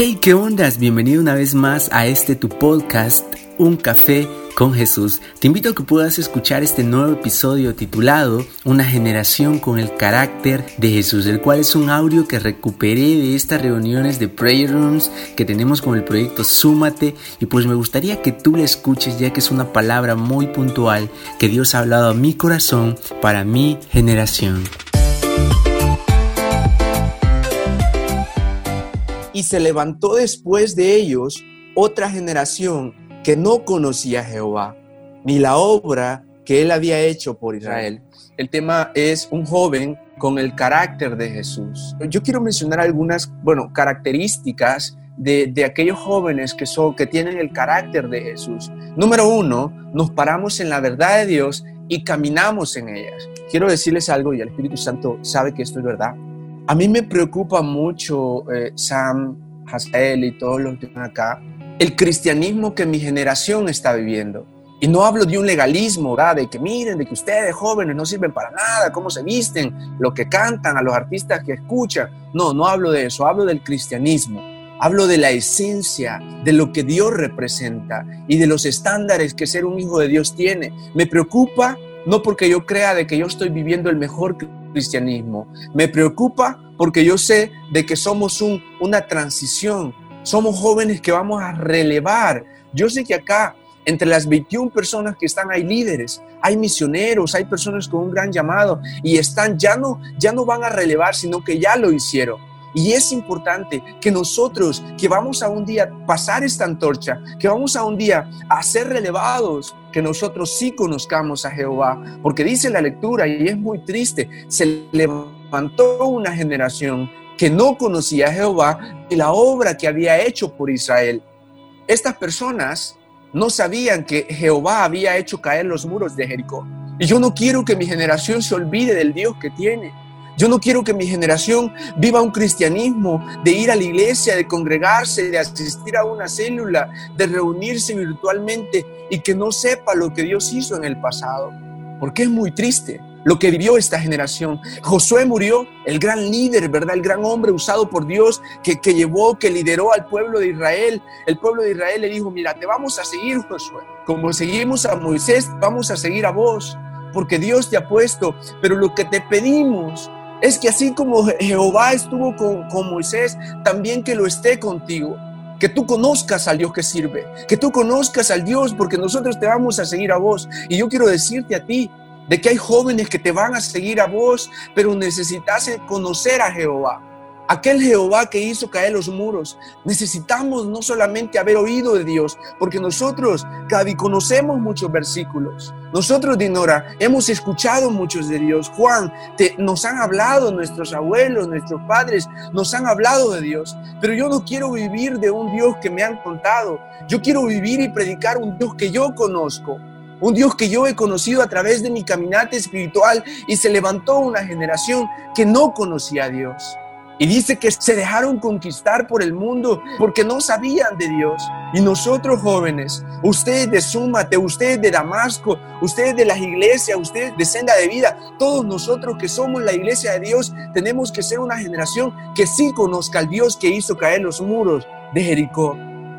Hey, ¿qué ondas? Bienvenido una vez más a este tu podcast, Un Café con Jesús. Te invito a que puedas escuchar este nuevo episodio titulado Una generación con el carácter de Jesús, el cual es un audio que recuperé de estas reuniones de prayer rooms que tenemos con el proyecto Súmate y pues me gustaría que tú le escuches ya que es una palabra muy puntual que Dios ha hablado a mi corazón para mi generación. Y se levantó después de ellos otra generación que no conocía a Jehová, ni la obra que él había hecho por Israel. El tema es un joven con el carácter de Jesús. Yo quiero mencionar algunas, bueno, características de, de, aquellos jóvenes que, son, que tienen el carácter de Jesús. Número uno, nos paramos en la verdad de Dios y caminamos en ellas. Quiero decirles algo y el Espíritu Santo sabe que esto es verdad. A mí me preocupa mucho, eh, Sam, Hazel y todos los que acá, el cristianismo que mi generación está viviendo. Y no hablo de un legalismo, ¿verdad? de que miren, de que ustedes jóvenes no sirven para nada, cómo se visten, lo que cantan, a los artistas que escuchan. No, no hablo de eso, hablo del cristianismo. Hablo de la esencia, de lo que Dios representa y de los estándares que ser un hijo de Dios tiene. Me preocupa no porque yo crea de que yo estoy viviendo el mejor cristianismo. Me preocupa porque yo sé de que somos un, una transición. Somos jóvenes que vamos a relevar. Yo sé que acá, entre las 21 personas que están, hay líderes, hay misioneros, hay personas con un gran llamado y están, ya no, ya no van a relevar, sino que ya lo hicieron. Y es importante que nosotros, que vamos a un día pasar esta antorcha, que vamos a un día a ser relevados, que nosotros sí conozcamos a Jehová. Porque dice la lectura, y es muy triste, se levantó una generación que no conocía a Jehová y la obra que había hecho por Israel. Estas personas no sabían que Jehová había hecho caer los muros de Jericó. Y yo no quiero que mi generación se olvide del Dios que tiene. Yo no quiero que mi generación viva un cristianismo de ir a la iglesia, de congregarse, de asistir a una célula, de reunirse virtualmente y que no sepa lo que Dios hizo en el pasado. Porque es muy triste lo que vivió esta generación. Josué murió, el gran líder, ¿verdad? El gran hombre usado por Dios que, que llevó, que lideró al pueblo de Israel. El pueblo de Israel le dijo, mira, te vamos a seguir, Josué. Como seguimos a Moisés, vamos a seguir a vos, porque Dios te ha puesto. Pero lo que te pedimos es que así como Jehová estuvo con, Moisés, también que lo esté contigo. Que tú conozcas al Dios que sirve, que tú conozcas al Dios porque nosotros te vamos a seguir a vos. Y yo quiero decirte a ti de que hay jóvenes que te van a seguir a vos, pero necesitas conocer a Jehová aquel Jehová que hizo caer los muros. Necesitamos no solamente haber oído de Dios, porque nosotros, Gaby, conocemos muchos versículos. Nosotros, Dinora, hemos escuchado muchos de Dios. Juan, te, nos han hablado nuestros abuelos, nuestros padres, nos han hablado de Dios. Pero yo no quiero vivir de un Dios que me han contado. Yo quiero vivir y predicar un Dios que yo conozco. Un Dios que yo he conocido a través de mi caminata espiritual y se levantó una generación que no conocía a Dios. Y dice que se dejaron conquistar por el mundo porque no sabían de Dios. Y nosotros jóvenes, ustedes de Súmate, ustedes de Damasco, ustedes de las iglesias, ustedes de Senda de Vida, todos nosotros que somos la iglesia de Dios, tenemos que ser una generación que sí conozca al Dios que hizo caer los muros de Jericó.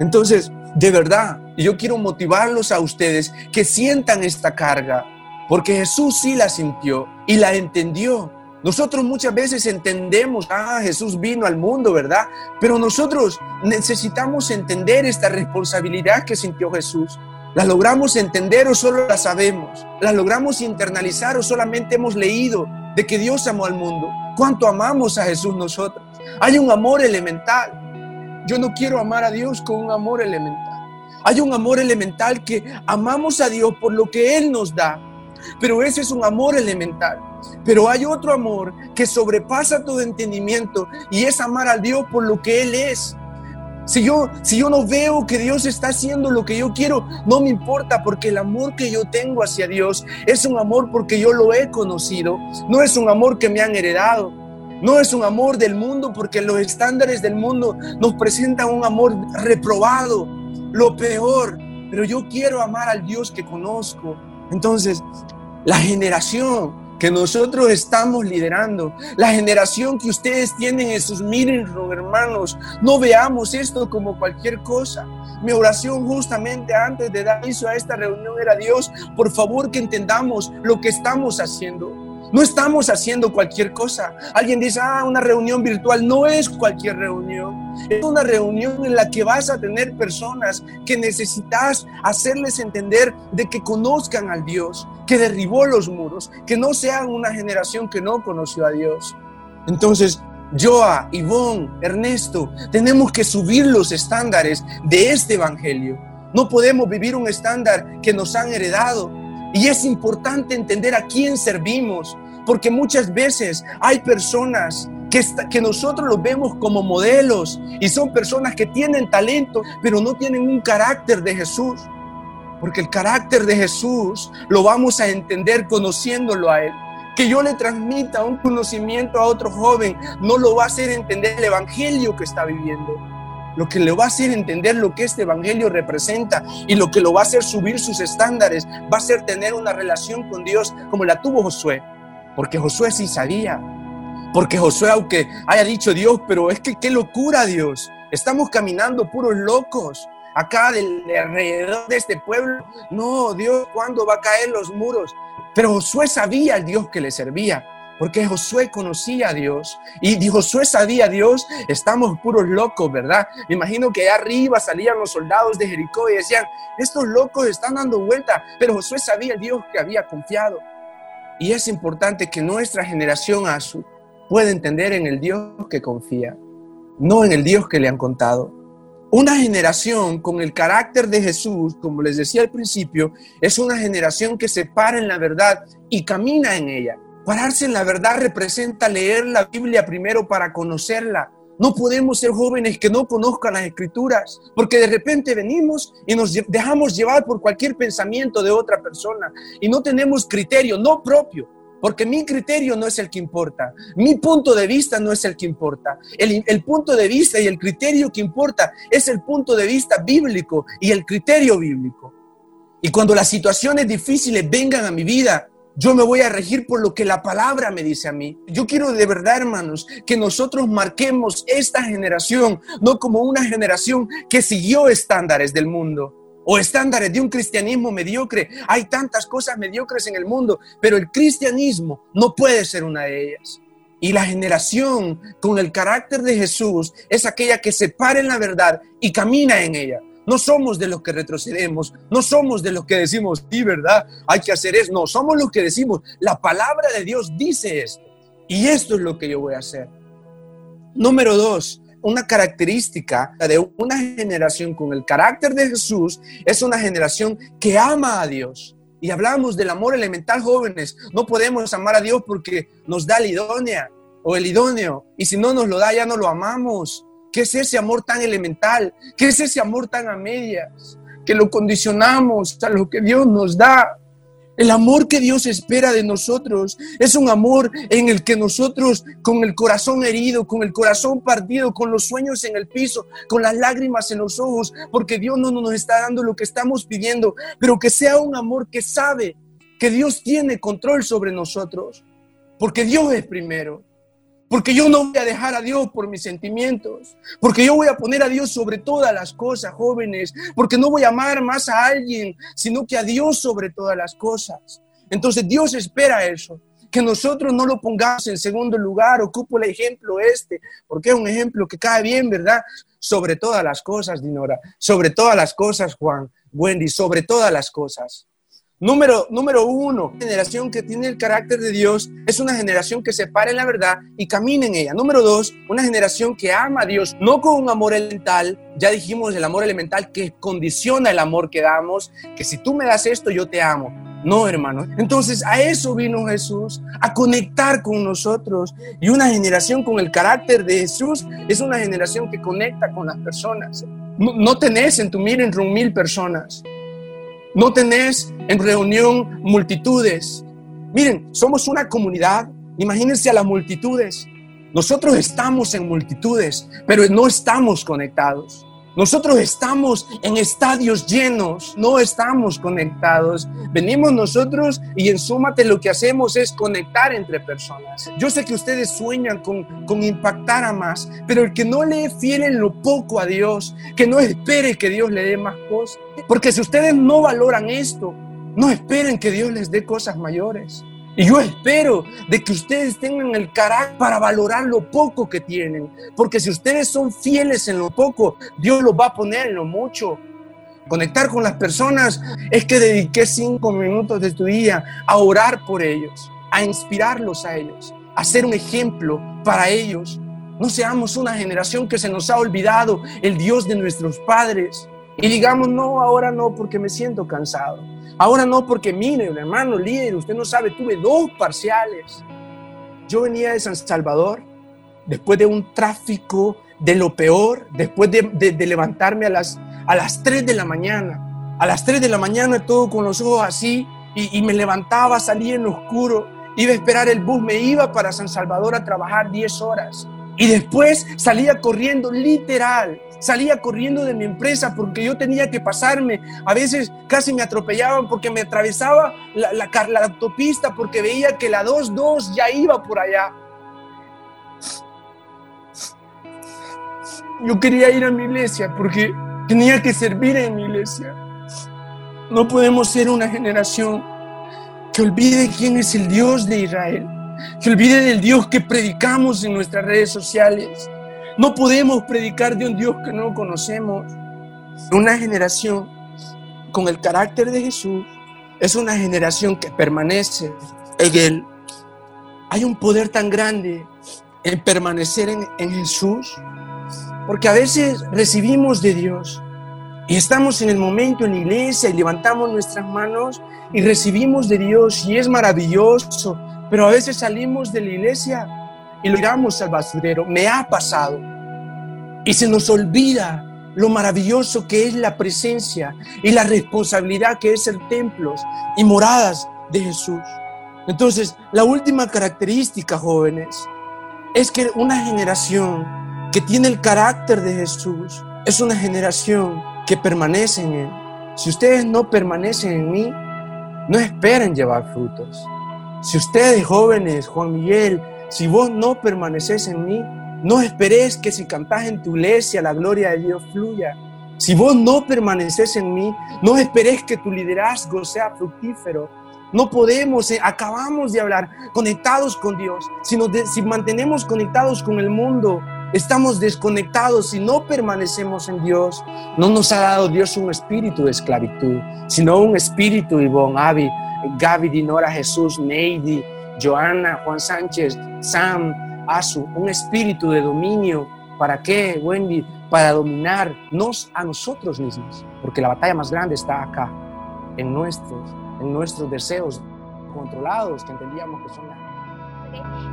Entonces, de verdad, yo quiero motivarlos a ustedes que sientan esta carga, porque Jesús sí la sintió y la entendió. Nosotros muchas veces entendemos, ah, Jesús vino al mundo, ¿verdad? Pero nosotros necesitamos entender esta responsabilidad que sintió Jesús. ¿La logramos entender o solo la sabemos? ¿La logramos internalizar o solamente hemos leído de que Dios amó al mundo? ¿Cuánto amamos a Jesús nosotros? Hay un amor elemental. Yo no quiero amar a Dios con un amor elemental. Hay un amor elemental que amamos a Dios por lo que Él nos da. Pero ese es un amor elemental. Pero hay otro amor que sobrepasa todo entendimiento y es amar a Dios por lo que Él es. Si yo, si yo no veo que Dios está haciendo lo que yo quiero, no me importa porque el amor que yo tengo hacia Dios es un amor porque yo lo he conocido, no es un amor que me han heredado, no es un amor del mundo porque los estándares del mundo nos presentan un amor reprobado, lo peor, pero yo quiero amar al Dios que conozco. Entonces, la generación que nosotros estamos liderando, la generación que ustedes tienen en sus miren, hermanos, no veamos esto como cualquier cosa. Mi oración justamente antes de dar inicio a esta reunión era Dios, por favor que entendamos lo que estamos haciendo. No estamos haciendo cualquier cosa. Alguien dice, ah, una reunión virtual no es cualquier reunión. Es una reunión en la que vas a tener personas que necesitas hacerles entender de que conozcan al Dios, que derribó los muros, que no sean una generación que no conoció a Dios. Entonces, Joa, Ivonne, Ernesto, tenemos que subir los estándares de este evangelio. No podemos vivir un estándar que nos han heredado, y es importante entender a quién servimos, porque muchas veces hay personas que, que nosotros los vemos como modelos y son personas que tienen talento, pero no tienen un carácter de Jesús. Porque el carácter de Jesús lo vamos a entender conociéndolo a Él. Que yo le transmita un conocimiento a otro joven no lo va a hacer entender el evangelio que está viviendo lo que le va a hacer entender lo que este evangelio representa y lo que lo va a hacer subir sus estándares, va a ser tener una relación con Dios como la tuvo Josué. Porque Josué sí sabía. Porque Josué, aunque haya dicho Dios, pero es que qué locura Dios. Estamos caminando puros locos acá del, alrededor de este pueblo. No, Dios, ¿cuándo va a caer los muros? Pero Josué sabía al Dios que le servía porque Josué conocía a Dios y Josué sabía a Dios, estamos puros locos, ¿verdad? Me imagino que arriba salían los soldados de Jericó y decían, estos locos están dando vuelta, pero Josué sabía el Dios que había confiado. Y es importante que nuestra generación Azu pueda entender en el Dios que confía, no en el Dios que le han contado. Una generación con el carácter de Jesús, como les decía al principio, es una generación que se para en la verdad y camina en ella. Pararse en la verdad representa leer la Biblia primero para conocerla. No podemos ser jóvenes que no conozcan las escrituras, porque de repente venimos y nos dejamos llevar por cualquier pensamiento de otra persona y no tenemos criterio, no propio, porque mi criterio no es el que importa, mi punto de vista no es el que importa. El, punto de vista y el criterio que importa es el punto de vista bíblico y el criterio bíblico. Y cuando las situaciones difíciles vengan a mi vida, yo me voy a regir por lo que la palabra me dice a mí. Yo quiero de verdad, hermanos, que nosotros marquemos esta generación, no como una generación que siguió estándares del mundo o estándares de un cristianismo mediocre. Hay tantas cosas mediocres en el mundo, pero el cristianismo no puede ser una de ellas. Y la generación con el carácter de Jesús es aquella que se para en la verdad y camina en ella. No somos de los que retrocedemos, no somos de los que decimos, sí, ¿verdad? Hay que hacer eso. No, somos los que decimos, la palabra de Dios dice esto. Y esto es lo que yo voy a hacer. Número dos, una característica de una generación con el carácter de Jesús es una generación que ama a Dios. Y hablamos del amor elemental, jóvenes. No podemos amar a Dios porque nos da la idónea o el idóneo. Y si no nos lo da, ya no lo amamos. ¿Qué es ese amor tan elemental? ¿Qué es ese amor tan a medias? Que lo condicionamos a lo que Dios nos da. El amor que Dios espera de nosotros es un amor en el que nosotros, con el corazón herido, con el corazón partido, con los sueños en el piso, con las lágrimas en los ojos, porque Dios no nos está dando lo que estamos pidiendo, pero que sea un amor que sabe que Dios tiene control sobre nosotros, porque Dios es primero. Porque yo no voy a dejar a Dios por mis sentimientos. Porque yo voy a poner a Dios sobre todas las cosas, jóvenes. Porque no voy a amar más a alguien, sino que a Dios sobre todas las cosas. Entonces Dios espera eso. Que nosotros no lo pongamos en segundo lugar. Ocupo el ejemplo este, porque es un ejemplo que cae bien, ¿verdad? Sobre todas las cosas, Dinora. Sobre todas las cosas, Juan. Wendy, sobre todas las cosas. Número, número uno, generación que tiene el carácter de Dios es una generación que se para en la verdad y camina en ella. Número dos, una generación que ama a Dios, no con un amor elemental, ya dijimos el amor elemental que condiciona el amor que damos, que si tú me das esto, yo te amo. No, hermano. Entonces a eso vino Jesús, a conectar con nosotros. Y una generación con el carácter de Jesús es una generación que conecta con las personas. No, tenés en tu miren room mil personas. No tenés en reunión multitudes. Miren, somos una comunidad. Imagínense a las multitudes. Nosotros estamos en multitudes, pero no estamos conectados. Nosotros estamos en estadios llenos, no estamos conectados. Venimos nosotros y en Súmate lo que hacemos es conectar entre personas. Yo sé que ustedes sueñan con, con impactar a más, pero el que no le fiel lo poco a Dios, que no espere que Dios le dé más cosas. Porque si ustedes no valoran esto, no esperen que Dios les dé cosas mayores. Y yo espero de que ustedes tengan el carácter para valorar lo poco que tienen. Porque si ustedes son fieles en lo poco, Dios los va a poner en lo mucho. Conectar con las personas es que dediqué cinco minutos de tu día a orar por ellos, a inspirarlos a ellos, a ser un ejemplo para ellos. No seamos una generación que se nos ha olvidado el Dios de nuestros padres y digamos, no, ahora no, porque me siento cansado. Ahora no, porque mire, hermano líder, usted no sabe, tuve dos parciales. Yo venía de San Salvador después de un tráfico de lo peor, después de, levantarme a las, a las 3 de la mañana. A las 3 de la mañana todo con los ojos así y, me levantaba, salía en oscuro, iba a esperar el bus, me iba para San Salvador a trabajar 10 horas. Y después salía corriendo, literal, salía corriendo de mi empresa porque yo tenía que pasarme. A veces casi me atropellaban porque me atravesaba la, la, la autopista porque veía que la 2-2 ya iba por allá. Yo quería ir a mi iglesia porque tenía que servir en mi iglesia. No podemos ser una generación que olvide quién es el Dios de Israel que olvide del Dios que predicamos en nuestras redes sociales. No podemos predicar de un Dios que no conocemos. Una generación con el carácter de Jesús es una generación que permanece en Él. Hay un poder tan grande en permanecer en, Jesús, porque a veces recibimos de Dios y estamos en el momento en la iglesia y levantamos nuestras manos y recibimos de Dios y es maravilloso pero a veces salimos de la iglesia y lo tiramos al basurero. Me ha pasado. Y se nos olvida lo maravilloso que es la presencia y la responsabilidad que es el templo y moradas de Jesús. Entonces, la última característica, jóvenes, es que una generación que tiene el carácter de Jesús es una generación que permanece en Él. Si ustedes no permanecen en mí, no esperen llevar frutos. Si ustedes jóvenes, Juan Miguel, si vos no permaneces en mí, no esperes que si cantás en tu iglesia la gloria de Dios fluya. Si vos no permaneces en mí, no esperes que tu liderazgo sea fructífero. No podemos, eh, acabamos de hablar, conectados con Dios. Si, nos si mantenemos conectados con el mundo, estamos desconectados. Si no permanecemos en Dios, no nos ha dado Dios un espíritu de esclavitud, sino un espíritu, Ivonne, Avi, Gaby, Dinora, Jesús, Neidi, Joana, Juan Sánchez, Sam, Asu, un espíritu de dominio. ¿Para qué, Wendy? Para dominarnos a nosotros mismos, porque la batalla más grande está acá, en nuestros, en nuestros deseos controlados, que entendíamos que son la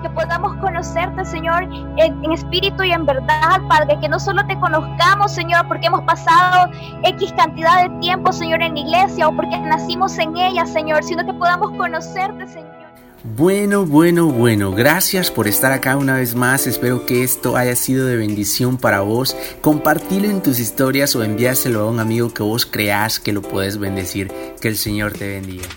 que podamos conocerte, Señor, en, espíritu y en verdad, Padre, que no solo te conozcamos, Señor, porque hemos pasado X cantidad de tiempo, Señor, en la iglesia o porque nacimos en ella, Señor, sino que podamos conocerte, Señor. Bueno, bueno, bueno, gracias por estar acá una vez más. Espero que esto haya sido de bendición para vos. Compartilo en tus historias o envíaselo a un amigo que vos creas que lo puedes bendecir. Que el Señor te bendiga.